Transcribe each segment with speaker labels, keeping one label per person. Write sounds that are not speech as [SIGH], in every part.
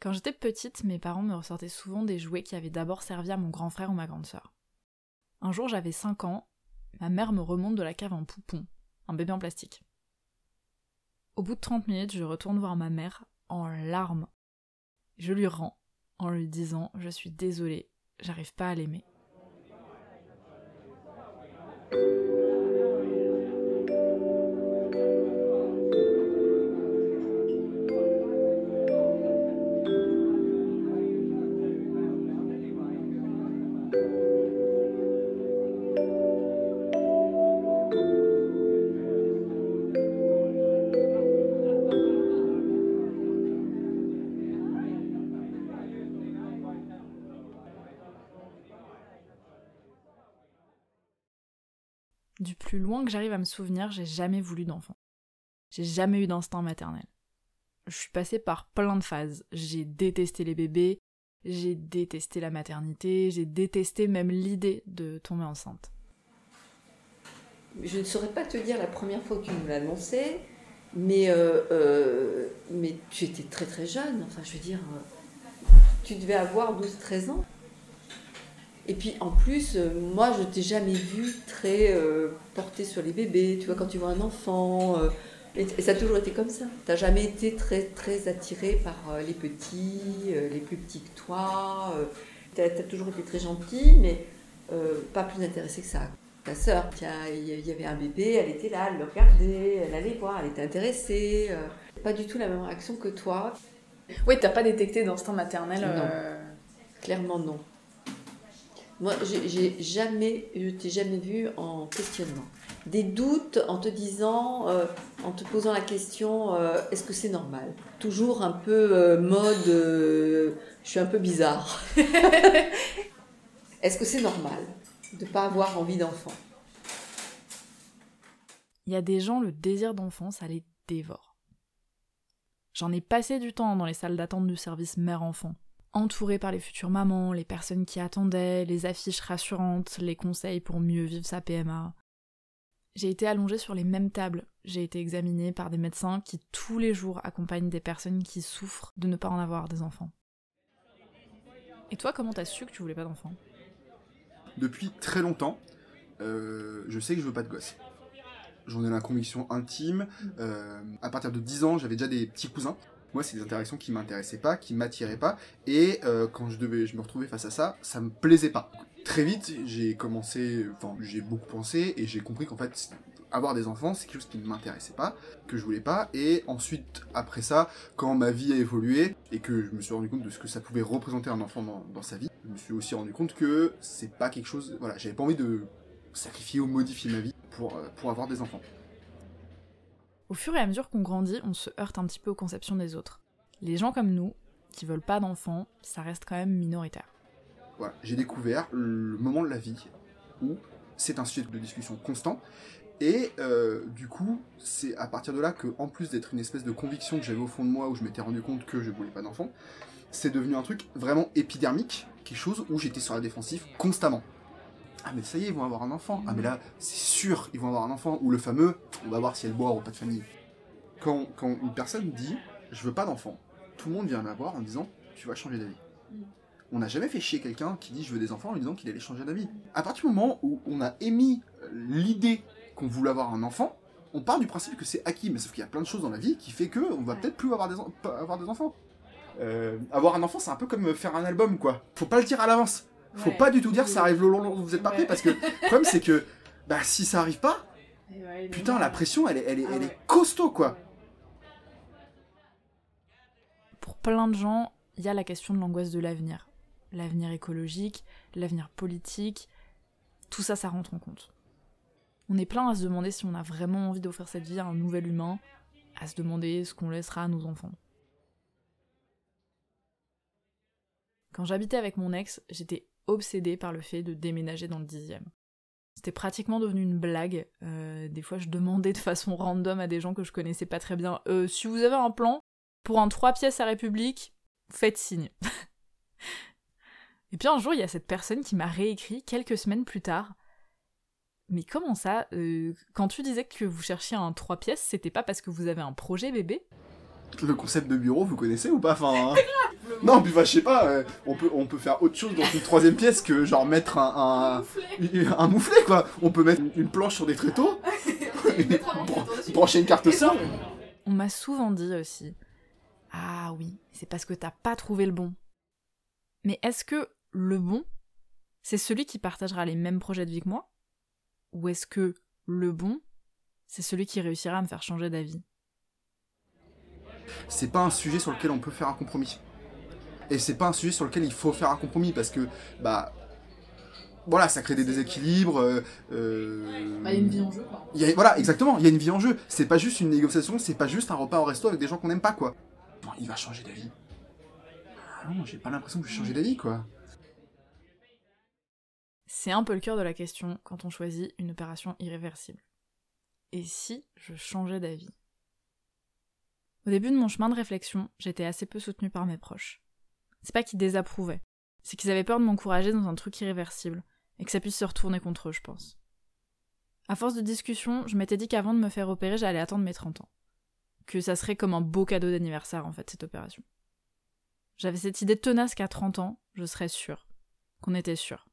Speaker 1: Quand j'étais petite, mes parents me ressortaient souvent des jouets qui avaient d'abord servi à mon grand frère ou ma grande sœur. Un jour, j'avais 5 ans, ma mère me remonte de la cave un poupon, un bébé en plastique. Au bout de 30 minutes, je retourne voir ma mère en larmes. Je lui rends en lui disant Je suis désolée, j'arrive pas à l'aimer. Du plus loin que j'arrive à me souvenir, j'ai jamais voulu d'enfant. J'ai jamais eu d'instinct maternel. Je suis passée par plein de phases. J'ai détesté les bébés, j'ai détesté la maternité, j'ai détesté même l'idée de tomber enceinte.
Speaker 2: Je ne saurais pas te dire la première fois que tu me l'as annoncé, mais, euh, euh, mais tu étais très très jeune. Enfin, je veux dire, euh, tu devais avoir 12-13 ans. Et puis en plus, euh, moi je t'ai jamais vu très euh, porté sur les bébés. Tu vois, quand tu vois un enfant, euh, et, et ça a toujours été comme ça. T'as jamais été très très attiré par euh, les petits, les plus petits que toi. T'as as toujours été très gentil, mais pas plus intéressé que ça. Ta sœur, il y avait un bébé, elle était là, elle le regardait, elle allait voir, elle était intéressée. Pas du tout la même réaction que toi.
Speaker 1: Oui, t'as pas détecté d'instinct maternel
Speaker 2: Non. Clairement non. Moi, j'ai jamais, je t'ai jamais vu en questionnement. Des doutes en te disant, euh, en te posant la question, euh, est-ce que c'est normal? Toujours un peu euh, mode, je suis un peu bizarre. [LAUGHS] est-ce que c'est normal de pas avoir envie d'enfant?
Speaker 1: Il y a des gens, le désir d'enfant, ça les dévore. J'en ai passé du temps dans les salles d'attente du service mère-enfant, entourée par les futures mamans, les personnes qui attendaient, les affiches rassurantes, les conseils pour mieux vivre sa PMA. J'ai été allongée sur les mêmes tables, j'ai été examinée par des médecins qui tous les jours accompagnent des personnes qui souffrent de ne pas en avoir des enfants. Et toi, comment t'as su que tu voulais pas d'enfants?
Speaker 3: Depuis très longtemps, euh, je sais que je veux pas de gosse. J'en ai la conviction intime. Euh, à partir de 10 ans, j'avais déjà des petits cousins. Moi, c'est des interactions qui m'intéressaient pas, qui m'attiraient pas. Et euh, quand je devais, je me retrouvais face à ça, ça me plaisait pas. Très vite, j'ai commencé, enfin, j'ai beaucoup pensé et j'ai compris qu'en fait, avoir des enfants, c'est quelque chose qui ne m'intéressait pas, que je voulais pas. Et ensuite, après ça, quand ma vie a évolué et que je me suis rendu compte de ce que ça pouvait représenter un enfant dans, dans sa vie, je me suis aussi rendu compte que c'est pas quelque chose. Voilà, j'avais pas envie de sacrifier ou modifier ma vie pour, euh, pour avoir des enfants.
Speaker 1: Au fur et à mesure qu'on grandit, on se heurte un petit peu aux conceptions des autres. Les gens comme nous, qui veulent pas d'enfants, ça reste quand même minoritaire.
Speaker 3: J'ai découvert le moment de la vie où c'est un sujet de discussion constant. Et euh, du coup, c'est à partir de là que, en plus d'être une espèce de conviction que j'avais au fond de moi, où je m'étais rendu compte que je voulais pas d'enfant, c'est devenu un truc vraiment épidermique, quelque chose où j'étais sur la défensive constamment. Ah mais ça y est, ils vont avoir un enfant. Ah mais là, c'est sûr, ils vont avoir un enfant. Ou le fameux, on va voir si elle boit ou pas de famille. Quand, quand une personne dit, je veux pas d'enfant, tout le monde vient la voir en disant, tu vas changer d'avis. On n'a jamais fait chier quelqu'un qui dit je veux des enfants en lui disant qu'il allait changer d'avis. À partir du moment où on a émis euh, l'idée qu'on voulait avoir un enfant, on part du principe que c'est acquis, mais sauf qu'il y a plein de choses dans la vie qui fait que on va peut-être plus avoir des, avoir des enfants. Euh, avoir un enfant, c'est un peu comme faire un album, quoi. Faut pas le dire à l'avance. Faut
Speaker 1: Ouais.
Speaker 3: pas du tout dire ça arrive le long, long, vous êtes
Speaker 1: Ouais.
Speaker 3: parce que le problème c'est que bah si ça arrive pas, putain la pression elle est, elle est,
Speaker 1: Ah
Speaker 3: elle est
Speaker 1: ouais.
Speaker 3: costaud quoi.
Speaker 1: Pour plein de gens, il y a la question de l'angoisse de l'avenir. L'avenir écologique, l'avenir politique, tout ça, ça rentre en compte. On est plein à se demander si on a vraiment envie d'offrir cette vie à un nouvel humain, à se demander ce qu'on laissera à nos enfants. Quand j'habitais avec mon ex, j'étais obsédée par le fait de déménager dans le dixième. C'était pratiquement devenu une blague. Euh, des fois, je demandais de façon random à des gens que je connaissais pas très bien Euh, si vous avez un plan pour un 3 pièces à République, faites signe. [LAUGHS] Et puis un jour, il y a cette personne qui m'a réécrit quelques semaines plus tard. Mais comment ça euh, Quand tu disais que vous cherchiez un 3 pièces, c'était pas parce que vous avez un projet bébé?
Speaker 3: Le concept de bureau, vous connaissez ou pas enfin, hein. [LAUGHS] Non, puis bah, je sais pas, euh, on, peut, on peut faire autre chose dans une troisième pièce que genre mettre un, un, un mouflet quoi. On peut mettre une planche sur des tréteaux, [LAUGHS] bran- brancher une carte son.
Speaker 1: On m'a souvent dit aussi Ah oui, c'est parce que t'as pas trouvé le bon. Mais est-ce que le bon, c'est celui qui partagera les mêmes projets de vie que moi? Ou est-ce que le bon, c'est celui qui réussira à me faire changer d'avis?
Speaker 3: C'est pas un sujet sur lequel on peut faire un compromis. Et c'est pas un sujet sur lequel il faut faire un compromis parce que, bah. Voilà, ça crée des déséquilibres. euh, euh,
Speaker 1: Bah, en jeu, quoi.
Speaker 3: il y a- voilà, exactement, il y a une vie en jeu. C'est pas juste une négociation, c'est pas juste un repas au resto avec des gens qu'on n'aime pas, quoi. Non, il va changer d'avis. Ah non, j'ai pas l'impression que je vais changer d'avis, quoi.
Speaker 1: C'est un peu le cœur de la question quand on choisit une opération irréversible. Et si je changeais d'avis? Au début de mon chemin de réflexion, j'étais assez peu soutenue par mes proches. C'est pas qu'ils désapprouvaient, c'est qu'ils avaient peur de m'encourager dans un truc irréversible, et que ça puisse se retourner contre eux, je pense. À force de discussion, je m'étais dit qu'avant de me faire opérer, j'allais attendre mes 30 ans. Que ça serait comme un beau cadeau d'anniversaire, en fait, cette opération. J'avais cette idée tenace qu'à 30 ans, je serais sûre. Qu'on était sûr.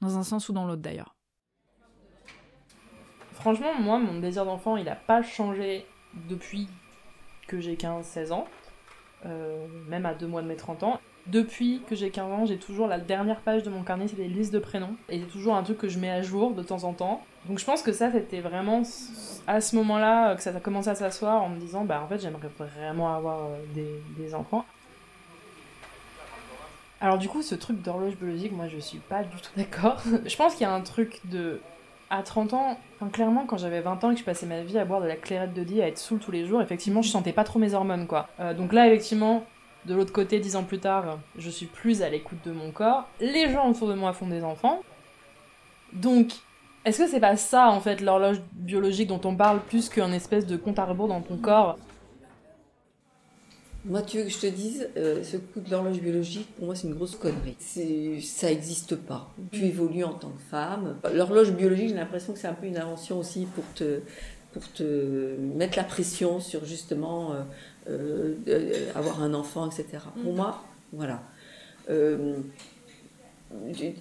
Speaker 1: Dans un sens ou dans l'autre d'ailleurs.
Speaker 4: Franchement, moi, mon désir d'enfant, il a pas changé depuis que j'ai 15-16 ans, euh, même à deux mois de mes 30 ans. Depuis que j'ai 15 ans, j'ai toujours la dernière page de mon carnet, c'est des listes de prénoms. Et c'est toujours un truc que je mets à jour de temps en temps. Donc je pense que ça, c'était vraiment à ce moment-là euh, que ça a commencé à s'asseoir en me disant, bah en fait, j'aimerais vraiment avoir euh, des, des enfants. Alors du coup, ce truc d'horloge biologique, moi, je suis pas du tout d'accord. [LAUGHS] je pense qu'il y a un truc de à 30 ans, enfin, clairement, quand j'avais 20 ans et que je passais ma vie à boire de la clairette de Die, à être saoul tous les jours, effectivement, je sentais pas trop mes hormones, quoi. Euh, donc là, effectivement, de l'autre côté, 10 ans plus tard, je suis plus à l'écoute de mon corps. Les gens autour de moi font des enfants. Donc, est-ce que c'est pas ça, en fait, l'horloge biologique dont on parle plus qu'un espèce de compte à rebours dans ton corps?
Speaker 2: Moi, tu veux que je te dise, euh, ce coup de l'horloge biologique, pour moi, c'est une grosse connerie. Ça n'existe pas. Tu évolues en tant que femme. L'horloge biologique, j'ai l'impression que c'est un peu une invention aussi pour te, pour te mettre la pression sur justement euh, euh, euh, avoir un enfant, etc. Pour moi, voilà.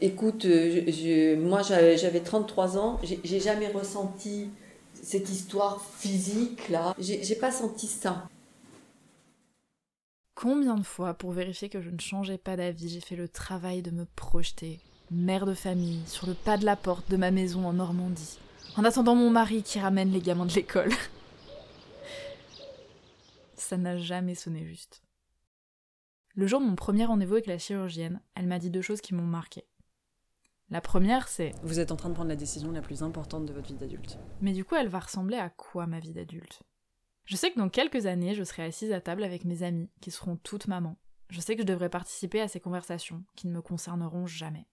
Speaker 2: Écoute, je- je- moi j'avais j'avais 33 ans, j'ai jamais ressenti cette histoire physique là. J'ai pas senti ça.
Speaker 1: Combien de fois, pour vérifier que je ne changeais pas d'avis, j'ai fait le travail de me projeter, mère de famille, sur le pas de la porte de ma maison en Normandie, en attendant mon mari qui ramène les gamins de l'école. [LAUGHS] Ça n'a jamais sonné juste. Le jour de mon premier rendez-vous avec la chirurgienne, elle m'a dit deux choses qui m'ont marqué. La première, c'est
Speaker 5: Vous êtes en train de prendre la décision la plus importante de votre vie d'adulte.
Speaker 1: Mais du coup, elle va ressembler à quoi ma vie d'adulte? Je sais que dans quelques années, je serai assise à table avec mes amies, qui seront toutes mamans. Je sais que je devrais participer à ces conversations, qui ne me concerneront jamais.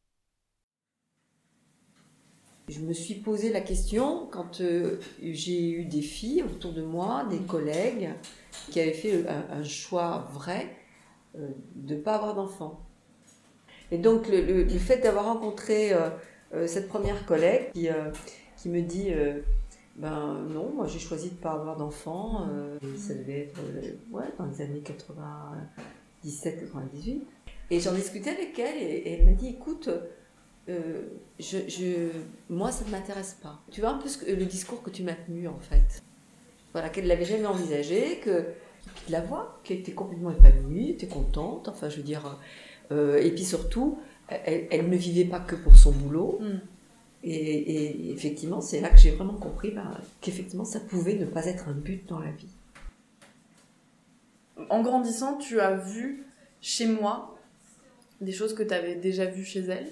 Speaker 2: Je me suis posé la question quand euh, j'ai eu des filles autour de moi, des collègues, qui avaient fait un, un choix vrai euh, de ne pas avoir d'enfants. Et donc le, fait d'avoir rencontré euh, euh, cette première collègue qui, euh, me dit euh, ben non, moi j'ai choisi de ne pas avoir d'enfants, euh, ça devait être euh, dans les années 97-98. Et j'en discutais avec elle et, elle m'a dit écoute, euh, moi, ça ne m'intéresse pas. Tu vois un peu le discours que tu m'as tenu, en fait. Voilà, qu'elle ne l'avait jamais envisagé, que la voit, qu'elle était complètement épanouie, était contente, enfin, je veux dire. et puis surtout, elle, elle ne vivait pas que pour son boulot.
Speaker 1: Mm.
Speaker 2: Et, et effectivement, c'est là que j'ai vraiment compris ben, qu'effectivement, ça pouvait ne pas être un but dans la vie.
Speaker 6: En grandissant, tu as vu chez moi des choses que tu avais déjà vues chez elle?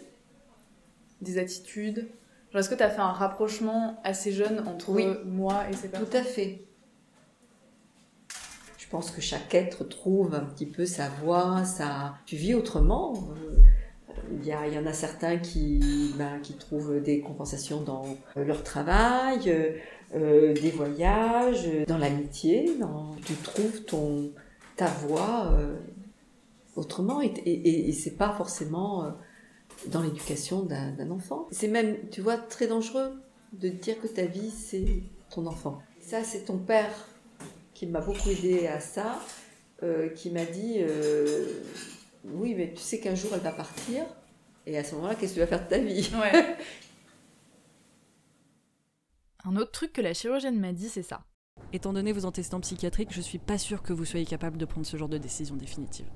Speaker 6: Des attitudes? Est-ce que tu as fait un rapprochement assez jeune entre
Speaker 2: Oui.
Speaker 6: moi et
Speaker 2: Tout
Speaker 6: personnes?
Speaker 2: à fait. Je pense que chaque être trouve un petit peu sa voie, sa... Tu vis autrement. euh, Il y, en a certains qui, ben, qui trouvent des compensations dans leur travail, euh, euh, des voyages, dans l'amitié. Tu trouves ta voie euh, autrement et, et, et- c'est pas forcément dans l'éducation d'un enfant. C'est même, tu vois, très dangereux de dire que ta vie, c'est ton enfant. Ça, c'est ton père qui m'a beaucoup aidé à ça, qui m'a dit, euh, tu sais qu'un jour elle va partir, et à ce moment-là, qu'est-ce que tu vas faire de ta vie?
Speaker 6: Ouais. [LAUGHS]
Speaker 1: Un autre truc que la chirurgienne m'a dit, c'est ça.
Speaker 5: Étant donné vos antécédents psychiatriques, je suis pas sûre que vous soyez capable de prendre ce genre de décision définitive.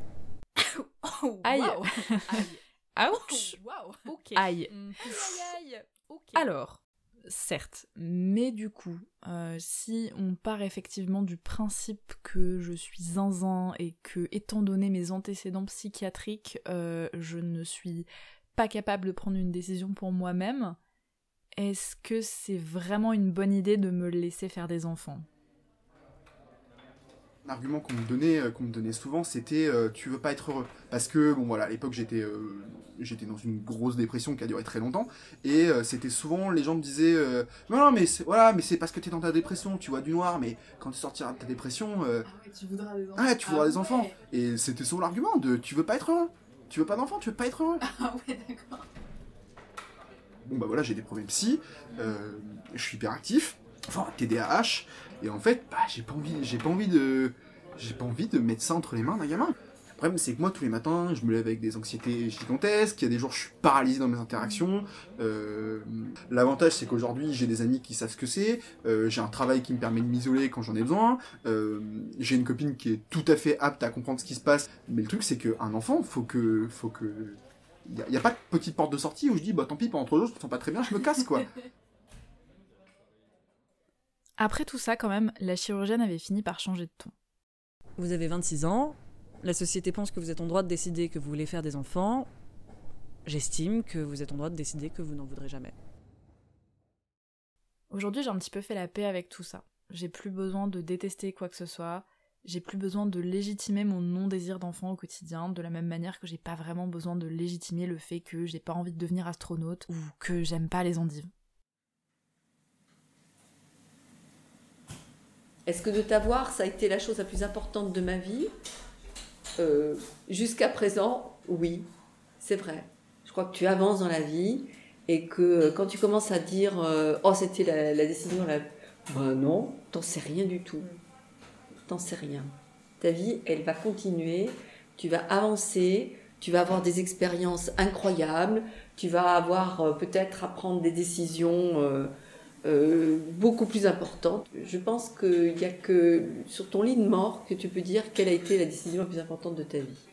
Speaker 5: [LAUGHS]
Speaker 1: Aïe.
Speaker 6: Waouh.
Speaker 1: Ouch
Speaker 6: Waouh.
Speaker 1: Ok. Aïe. Alors, certes, mais du coup, euh, si on part effectivement du principe que je suis zinzin et que, étant donné mes antécédents psychiatriques, euh, je ne suis pas capable de prendre une décision pour moi-même, est-ce que c'est vraiment une bonne idée de me laisser faire des enfants?
Speaker 3: L'argument qu'on me donnait, euh, qu'on me donnait souvent, c'était euh, tu veux pas être heureux. Parce que bon voilà, à l'époque j'étais euh, j'étais dans une grosse dépression qui a duré très longtemps et euh, c'était souvent les gens me disaient euh, non non mais c'est- voilà mais c'est parce que t'es dans ta dépression, tu vois du noir, mais quand tu sortiras de ta dépression, euh,
Speaker 6: Ah ouais, tu voudras des enfants.
Speaker 3: ah tu voudras des
Speaker 6: ouais.
Speaker 3: enfants. Et c'était souvent l'argument de tu veux pas être heureux, tu veux pas d'enfants, tu veux pas être heureux. [LAUGHS]
Speaker 6: Ah ouais, d'accord.
Speaker 3: Bon bah voilà j'ai des problèmes psy, euh, je suis hyperactif, enfin TDAH et en fait bah j'ai pas envie j'ai pas envie de j'ai pas envie de mettre ça entre les mains d'un gamin. Le problème c'est que moi tous les matins je me lève avec des anxiétés gigantesques, il y a des jours je suis paralysé dans mes interactions. Euh, L'avantage c'est qu'aujourd'hui j'ai des amis qui savent ce que c'est, euh, j'ai un travail qui me permet de m'isoler quand j'en ai besoin, euh, j'ai une copine qui est tout à fait apte à comprendre ce qui se passe. Mais le truc c'est qu'un enfant faut que faut que il y, a- a pas de petite porte de sortie où je dis bah tant pis pendant trois jours je me sens pas très bien je me casse quoi. [LAUGHS]
Speaker 1: Après tout ça, quand même, la chirurgienne avait fini par changer de ton.
Speaker 5: Vous avez 26 ans, la société pense que vous êtes en droit de décider que vous voulez faire des enfants. J'estime que vous êtes en droit de décider que vous n'en voudrez jamais.
Speaker 1: Aujourd'hui, j'ai un petit peu fait la paix avec tout ça. J'ai plus besoin de détester quoi que ce soit. J'ai plus besoin de légitimer mon non-désir d'enfant au quotidien, de la même manière que j'ai pas vraiment besoin de légitimer le fait que j'ai pas envie de devenir astronaute ou que j'aime pas les endives.
Speaker 2: Est-ce que de t'avoir, ça a été la chose la plus importante de ma vie? Euh, Jusqu'à présent, oui, c'est vrai. Je crois que tu avances dans la vie et que euh, quand tu commences à dire euh, Oh, c'était la, décision la. Ben non, t'en sais rien du tout. T'en sais rien. Ta vie, elle va continuer, tu vas avancer, tu vas avoir des expériences incroyables, tu vas avoir peut-être à prendre des décisions. Euh, beaucoup plus importante. Je pense qu'il n'y a que sur ton lit de mort que tu peux dire quelle a été la décision la plus importante de ta vie.